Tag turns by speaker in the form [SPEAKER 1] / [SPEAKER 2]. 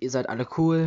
[SPEAKER 1] ihr seid alle cool.